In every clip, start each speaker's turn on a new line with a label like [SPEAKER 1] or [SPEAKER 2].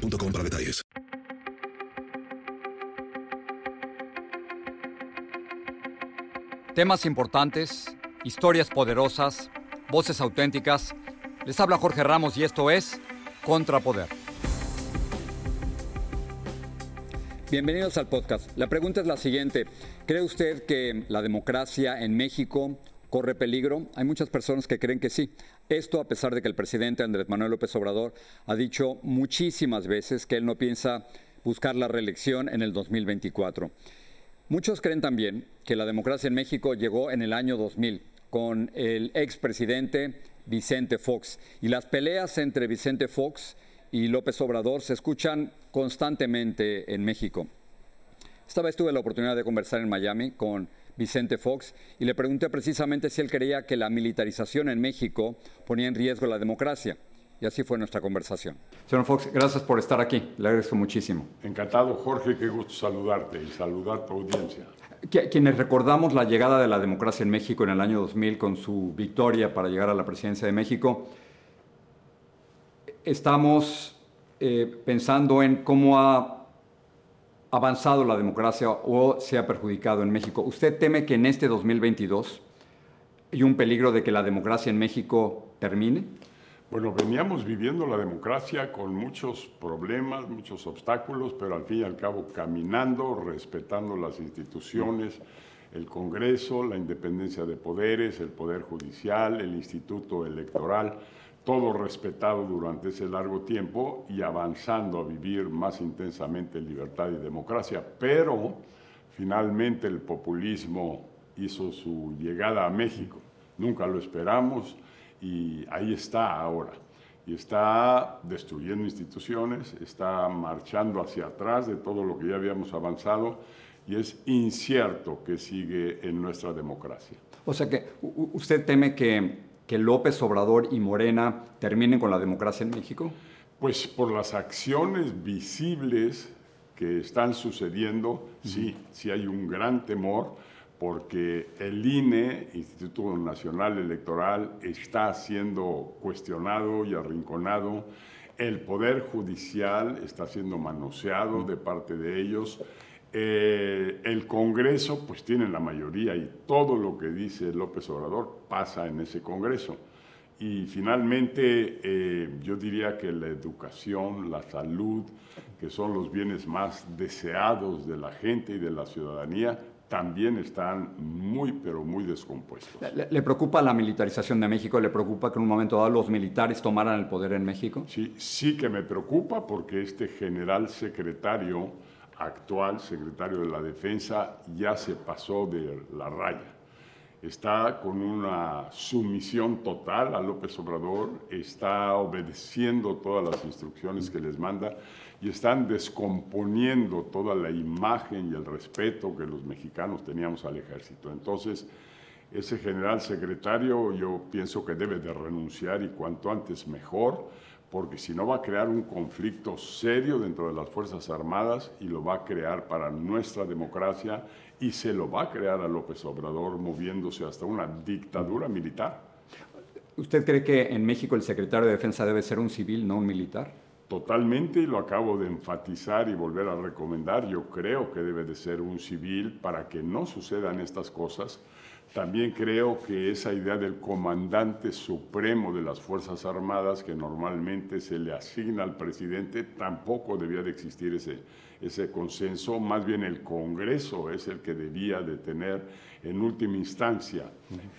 [SPEAKER 1] boostmobile.com para detalles.
[SPEAKER 2] Temas importantes, historias poderosas, voces auténticas. Les habla Jorge Ramos y esto es Contrapoder. Bienvenidos al podcast. La pregunta es la siguiente. ¿Cree usted que la democracia en México corre peligro? Hay muchas personas que creen que sí. Esto a pesar de que el presidente Andrés Manuel López Obrador ha dicho muchísimas veces que él no piensa buscar la reelección en el 2024. Muchos creen también que la democracia en México llegó en el año 2000 con el expresidente Vicente Fox y las peleas entre Vicente Fox y López Obrador se escuchan constantemente en México. Esta vez tuve la oportunidad de conversar en Miami con Vicente Fox, y le pregunté precisamente si él creía que la militarización en México ponía en riesgo la democracia. Y así fue nuestra conversación. Señor Fox, gracias por estar aquí. Le agradezco muchísimo.
[SPEAKER 3] Encantado, Jorge. Qué gusto saludarte y saludar tu audiencia.
[SPEAKER 2] Quienes recordamos la llegada de la democracia en México en el año 2000 con su victoria para llegar a la presidencia de México, estamos eh, pensando en cómo ha avanzado la democracia o se ha perjudicado en México. ¿Usted teme que en este 2022 hay un peligro de que la democracia en México termine?
[SPEAKER 3] Bueno, veníamos viviendo la democracia con muchos problemas, muchos obstáculos, pero al fin y al cabo caminando, respetando las instituciones, el Congreso, la independencia de poderes, el Poder Judicial, el Instituto Electoral todo respetado durante ese largo tiempo y avanzando a vivir más intensamente en libertad y democracia. Pero finalmente el populismo hizo su llegada a México. Nunca lo esperamos y ahí está ahora. Y está destruyendo instituciones, está marchando hacia atrás de todo lo que ya habíamos avanzado y es incierto que sigue en nuestra democracia.
[SPEAKER 2] O sea que usted teme que que López Obrador y Morena terminen con la democracia en México?
[SPEAKER 3] Pues por las acciones visibles que están sucediendo, sí, sí hay un gran temor porque el INE, Instituto Nacional Electoral, está siendo cuestionado y arrinconado, el Poder Judicial está siendo manoseado de parte de ellos, eh, el Congreso pues tiene la mayoría y todo lo que dice López Obrador pasa en ese Congreso. Y finalmente eh, yo diría que la educación, la salud, que son los bienes más deseados de la gente y de la ciudadanía, también están muy, pero muy descompuestos.
[SPEAKER 2] ¿Le, ¿Le, preocupa la militarización de México? ¿Le preocupa que en un momento dado los militares tomaran el poder en México?
[SPEAKER 3] Sí, sí que me preocupa porque este general secretario actual secretario de la Defensa ya se pasó de la raya. Está con una sumisión total a López Obrador, está obedeciendo todas las instrucciones que les manda y están descomponiendo toda la imagen y el respeto que los mexicanos teníamos al ejército. Entonces, ese general secretario yo pienso que debe de renunciar y cuanto antes mejor porque si no va a crear un conflicto serio dentro de las Fuerzas Armadas y lo va a crear para nuestra democracia y se lo va a crear a López Obrador moviéndose hasta una dictadura militar.
[SPEAKER 2] ¿Usted cree que en México el secretario de Defensa debe ser un civil, no un militar?
[SPEAKER 3] Totalmente, y lo acabo de enfatizar y volver a recomendar. Yo creo que debe de ser un civil para que no sucedan estas cosas también creo que esa idea del comandante supremo de las Fuerzas Armadas, que normalmente se le asigna al presidente, tampoco debía de existir ese, ese consenso. Más bien el Congreso es el que debía de tener en última instancia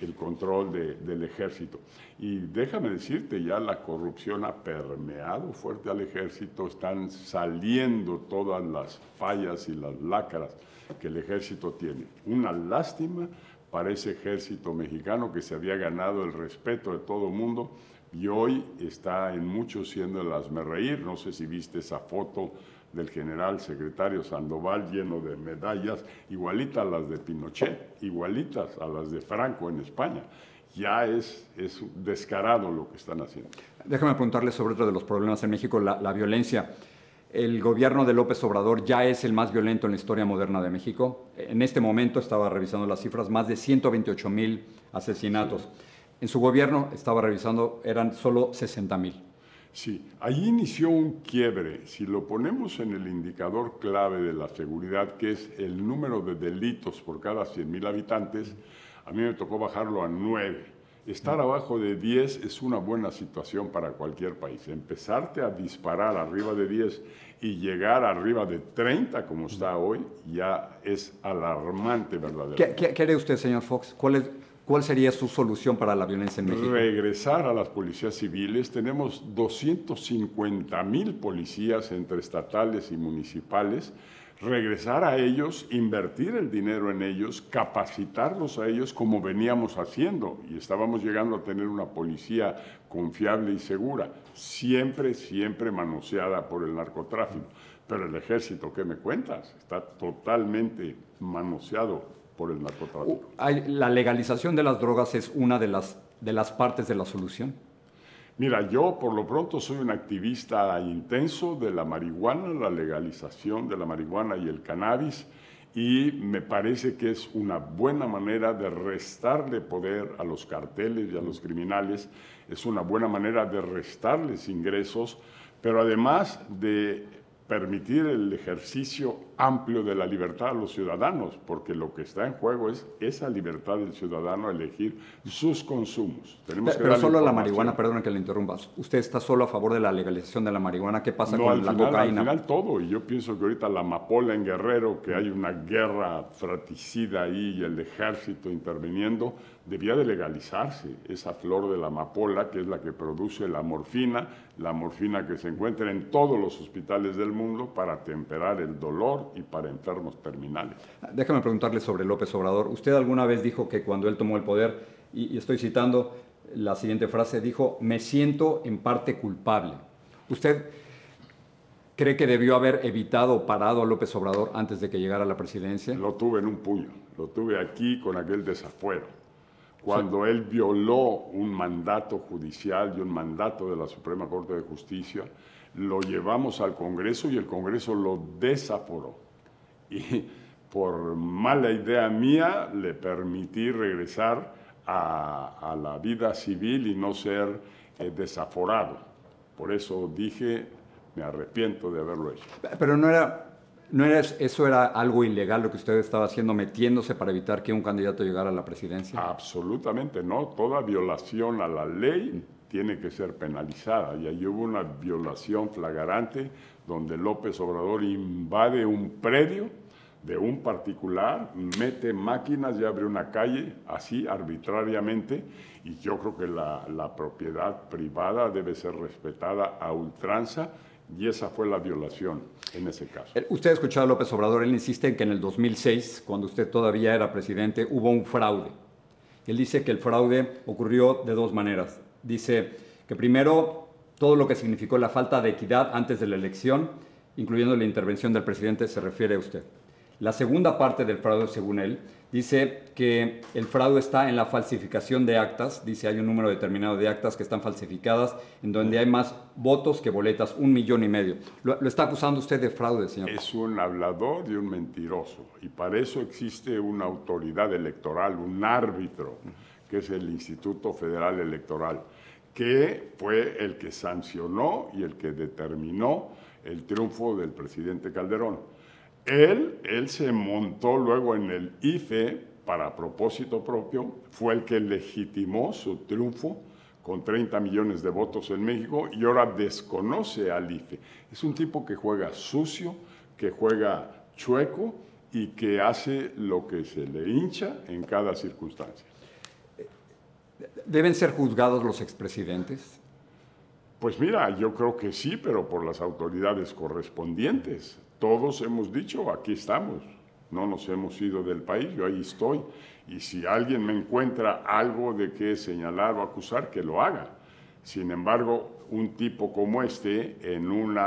[SPEAKER 3] el control del ejército. Y déjame decirte, ya la corrupción ha permeado fuerte al ejército, están saliendo todas las fallas y las lacras que el ejército tiene. Una lástima para ese ejército mexicano que se había ganado el respeto de todo el mundo, y hoy está en muchos siendo el reír. No sé si viste esa foto del general secretario Sandoval lleno de medallas, igualitas a las de Pinochet, igualitas a las de Franco en España. Ya es, es descarado lo que están haciendo.
[SPEAKER 2] Déjame preguntarle sobre otro de los problemas en México, la violencia. El gobierno de López Obrador ya es el más violento en la historia moderna de México. En este momento estaba revisando las cifras, más de 128 mil asesinatos. En su gobierno, estaba revisando, eran solo 60 mil.
[SPEAKER 3] Sí, ahí inició un quiebre. Si lo ponemos en el indicador clave de la seguridad, que es el número de delitos por cada 100.000 habitantes, a mí me tocó bajarlo a 9. Estar abajo de 10 es una buena situación para cualquier país. Empezarte a disparar arriba de 10 y llegar arriba de 30, como está hoy, ya es alarmante verdaderamente.
[SPEAKER 2] ¿Qué, qué, usted, señor Fox? ¿Cuál es, ¿Cuál sería su solución para la violencia en México?
[SPEAKER 3] Regresar a las policías civiles. Tenemos 250 mil policías entre estatales y municipales. Regresar a ellos, invertir el dinero en ellos, capacitarlos a ellos como veníamos haciendo. Y estábamos llegando a tener una policía confiable y segura, siempre, siempre manoseada por el narcotráfico. Pero el ejército, ¿qué me cuentas? Está totalmente manoseado por el narcotráfico.
[SPEAKER 2] ¿La legalización de las drogas es una de las, de las partes de la solución?
[SPEAKER 3] Mira, yo por lo pronto soy un activista intenso de la marihuana, la legalización de la marihuana y el cannabis, y me parece que es una buena manera de restarle poder a los carteles y a los criminales, es una buena manera de restarles ingresos, pero además de permitir el ejercicio amplio de la libertad a los ciudadanos, porque lo que está en juego es esa libertad del ciudadano a elegir sus consumos.
[SPEAKER 2] Tenemos pero, solo la marihuana, perdón que le interrumpas. ¿Usted está solo a favor de la legalización de la marihuana? ¿Qué pasa con la cocaína?
[SPEAKER 3] Al final todo, y yo pienso que ahorita la amapola en Guerrero, que hay una guerra fratricida ahí y el ejército interviniendo, debía de legalizarse esa flor de la amapola, que es la que produce la morfina, la morfina que se encuentra en todos los hospitales del mundo para temperar el dolor y para enfermos terminales.
[SPEAKER 2] Déjame preguntarle sobre López Obrador. Usted alguna vez dijo que cuando él tomó el poder, y, estoy citando la siguiente frase, dijo, me siento en parte culpable. ¿Usted cree que debió haber evitado o parado a López Obrador antes de que llegara a la presidencia?
[SPEAKER 3] Lo tuve en un puño, lo tuve aquí con aquel desafuero cuando él violó un mandato judicial y un mandato de la Suprema Corte de Justicia, lo llevamos al Congreso y el Congreso lo desaforó. Y por mala idea mía le permití regresar a, la vida civil y no ser eh, desaforado. Por eso dije, me arrepiento de haberlo hecho.
[SPEAKER 2] Pero no era ¿No era, eso era algo ilegal lo que usted estaba haciendo, metiéndose para evitar que un candidato llegara a la presidencia?
[SPEAKER 3] Absolutamente no. Toda violación a la ley tiene que ser penalizada. Y ahí hubo una violación flagrante donde López Obrador invade un predio de un particular, mete máquinas y abre una calle así arbitrariamente. Y yo creo que la, la propiedad privada debe ser respetada a ultranza y esa fue la violación en ese caso.
[SPEAKER 2] Eh, usted ha escuchado a López Obrador, él insiste en que en el 2006, cuando usted todavía era presidente, hubo un fraude. Él dice que el fraude ocurrió de dos maneras. Dice que primero todo lo que significó la falta de equidad antes de la elección, incluyendo la intervención del presidente, se refiere a usted. La segunda parte del fraude, según él, dice que el fraude está en la falsificación de actas. Dice hay un número determinado de actas que están falsificadas, en donde hay más votos que boletas, un millón y medio. ¿Lo, está acusando usted de fraude, señor?
[SPEAKER 3] Es un hablador y un mentiroso. Y para eso existe una autoridad electoral, un árbitro, que es el Instituto Federal Electoral, que fue el que sancionó y el que determinó el triunfo del presidente Calderón. Él, él se montó luego en el IFE para propósito propio, fue el que legitimó su triunfo con 30 millones de votos en México y ahora desconoce al IFE. Es un tipo que juega sucio, que juega chueco y que hace lo que se le hincha en cada circunstancia.
[SPEAKER 2] ¿Deben ser juzgados los expresidentes?
[SPEAKER 3] Pues mira, yo creo que sí, pero por las autoridades correspondientes. Todos hemos dicho, aquí estamos, no nos hemos ido del país, yo ahí estoy. Y si alguien me encuentra algo de que señalar o acusar, que lo haga. Sin embargo, un tipo como este, en un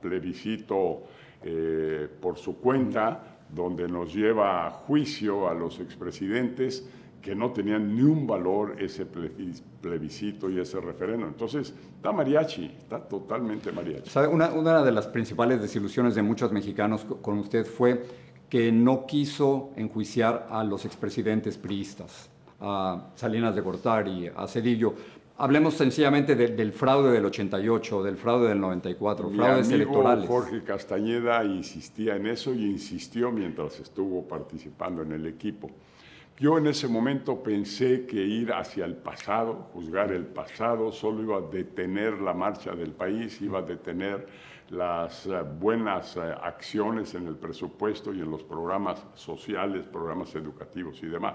[SPEAKER 3] plebiscito eh, por su cuenta, donde nos lleva a juicio a los expresidentes, que no tenían ni un valor ese plebiscito y ese referéndum. Entonces, está mariachi, está totalmente mariachi.
[SPEAKER 2] Una, una de las principales desilusiones de muchos mexicanos con usted fue que no quiso enjuiciar a los expresidentes priistas, a Salinas de Gortari, a Cedillo. Hablemos sencillamente del fraude del 88, del fraude del 94,
[SPEAKER 3] Mi
[SPEAKER 2] fraudes
[SPEAKER 3] amigo
[SPEAKER 2] electorales.
[SPEAKER 3] Jorge Castañeda insistía en eso y insistió mientras estuvo participando en el equipo. Yo en ese momento pensé que ir hacia el pasado, juzgar el pasado, solo iba a detener la marcha del país, iba a detener las eh, buenas eh, acciones en el presupuesto y en los programas sociales, programas educativos y demás.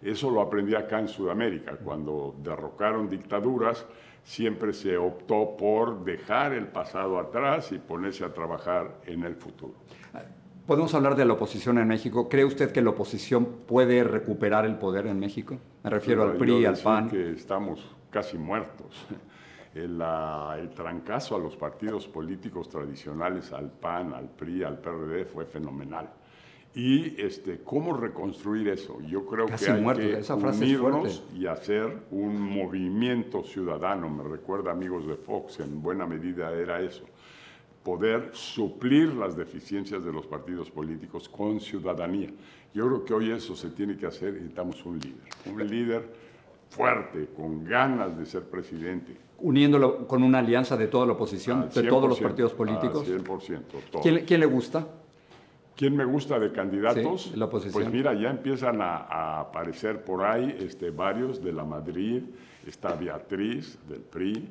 [SPEAKER 3] Eso lo aprendí acá en Sudamérica. Cuando derrocaron dictaduras, siempre se optó por dejar el pasado atrás y ponerse a trabajar en el futuro.
[SPEAKER 2] ¿Podemos hablar de la oposición en México? ¿Cree usted que la oposición puede recuperar el poder en México? Me refiero al PRI, al PAN.
[SPEAKER 3] que estamos casi muertos. El, el, trancazo a los partidos políticos tradicionales, al PAN, al PRI, al PRD, fue fenomenal. Y este, cómo reconstruir eso. Yo creo que hay que Esa unirnos y hacer un movimiento ciudadano. Me recuerda amigos de Fox, en buena medida era eso poder suplir las deficiencias de los partidos políticos con ciudadanía. Yo creo que hoy eso se tiene que hacer, necesitamos un líder, un líder fuerte, con ganas de ser presidente.
[SPEAKER 2] Uniéndolo con una alianza de toda la oposición, de todos los partidos políticos.
[SPEAKER 3] 100%.
[SPEAKER 2] ¿Quién, ¿Quién, le gusta?
[SPEAKER 3] ¿Quién me gusta de candidatos?
[SPEAKER 2] Sí, la oposición.
[SPEAKER 3] Pues mira, ya empiezan a, a, aparecer por ahí este, varios de la Madrid, está Beatriz del PRI,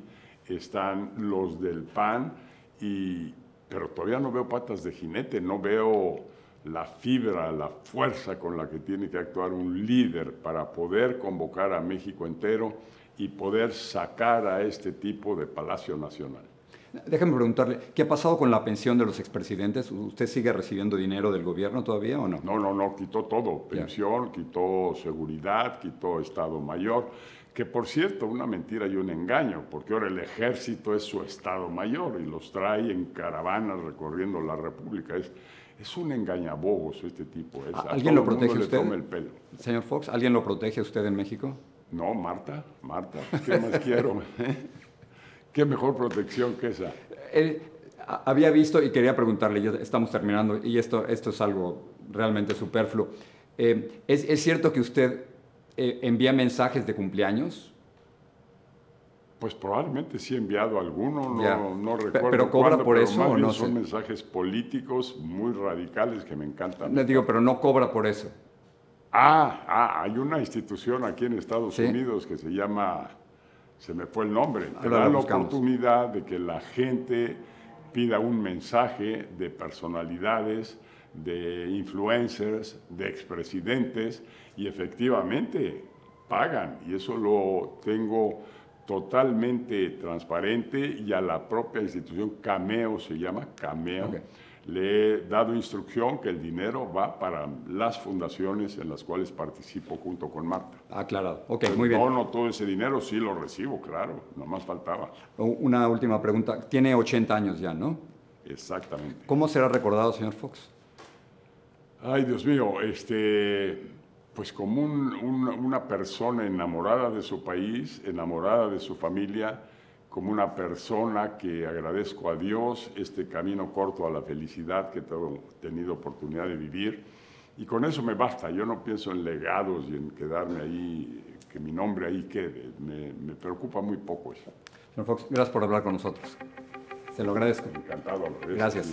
[SPEAKER 3] están los del PAN, y, pero todavía no veo patas de jinete, no veo la fibra, la fuerza con la que tiene que actuar un líder para poder convocar a México entero y poder sacar a este tipo de Palacio Nacional.
[SPEAKER 2] Déjame preguntarle, ¿qué ha pasado con la pensión de los expresidentes? ¿Usted sigue recibiendo dinero del gobierno todavía o no?
[SPEAKER 3] No, no, no, quitó todo, pensión, quitó seguridad, quitó Estado Mayor que por cierto, una mentira y un engaño, porque ahora el ejército es su Estado Mayor y los trae en caravanas recorriendo la República. Es, es un engañabobos este tipo.
[SPEAKER 2] ¿Alguien lo protege usted? el pelo. Señor Fox, ¿alguien lo protege usted en México?
[SPEAKER 3] No, Marta, Marta, ¿qué más quiero? ¿Qué mejor protección que esa?
[SPEAKER 2] Eh, había visto y quería preguntarle, ya estamos terminando, y esto, esto es algo realmente superfluo. Eh, ¿es, ¿Es cierto que usted eh, envía mensajes de cumpleaños?
[SPEAKER 3] Pues probablemente sí he enviado alguno, no, no recuerdo.
[SPEAKER 2] ¿Pero cobra por eso o no?
[SPEAKER 3] Son mensajes políticos muy radicales que me encantan.
[SPEAKER 2] Le digo, pero no cobra por eso.
[SPEAKER 3] Ah, ah, hay una institución aquí en Estados Unidos que se llama, se me fue el nombre, te da la oportunidad de que la gente pida un mensaje de personalidades, de influencers, de expresidentes, y efectivamente pagan y eso lo tengo totalmente transparente y a la propia institución Cameo se llama Cameo. Le he dado instrucción que el dinero va para las fundaciones en las cuales participo junto con Marta.
[SPEAKER 2] Aclarado. Ok, muy bien.
[SPEAKER 3] No, no, todo ese dinero sí lo recibo, claro, no más faltaba.
[SPEAKER 2] Una última pregunta. Tiene 80 años ya, ¿no?
[SPEAKER 3] Exactamente.
[SPEAKER 2] ¿Cómo será recordado, señor Fox?
[SPEAKER 3] Ay, Dios mío, este pues como una persona enamorada de su país, enamorada de su familia, como una persona que agradezco a Dios este camino corto a la felicidad que he tenido oportunidad de vivir. Y con eso me basta, yo no pienso en legados y en quedarme ahí, que mi nombre ahí quede, me, me preocupa muy poco eso.
[SPEAKER 2] Señor Fox, gracias por hablar con nosotros. Se lo agradezco.
[SPEAKER 3] Encantado.
[SPEAKER 2] Gracias.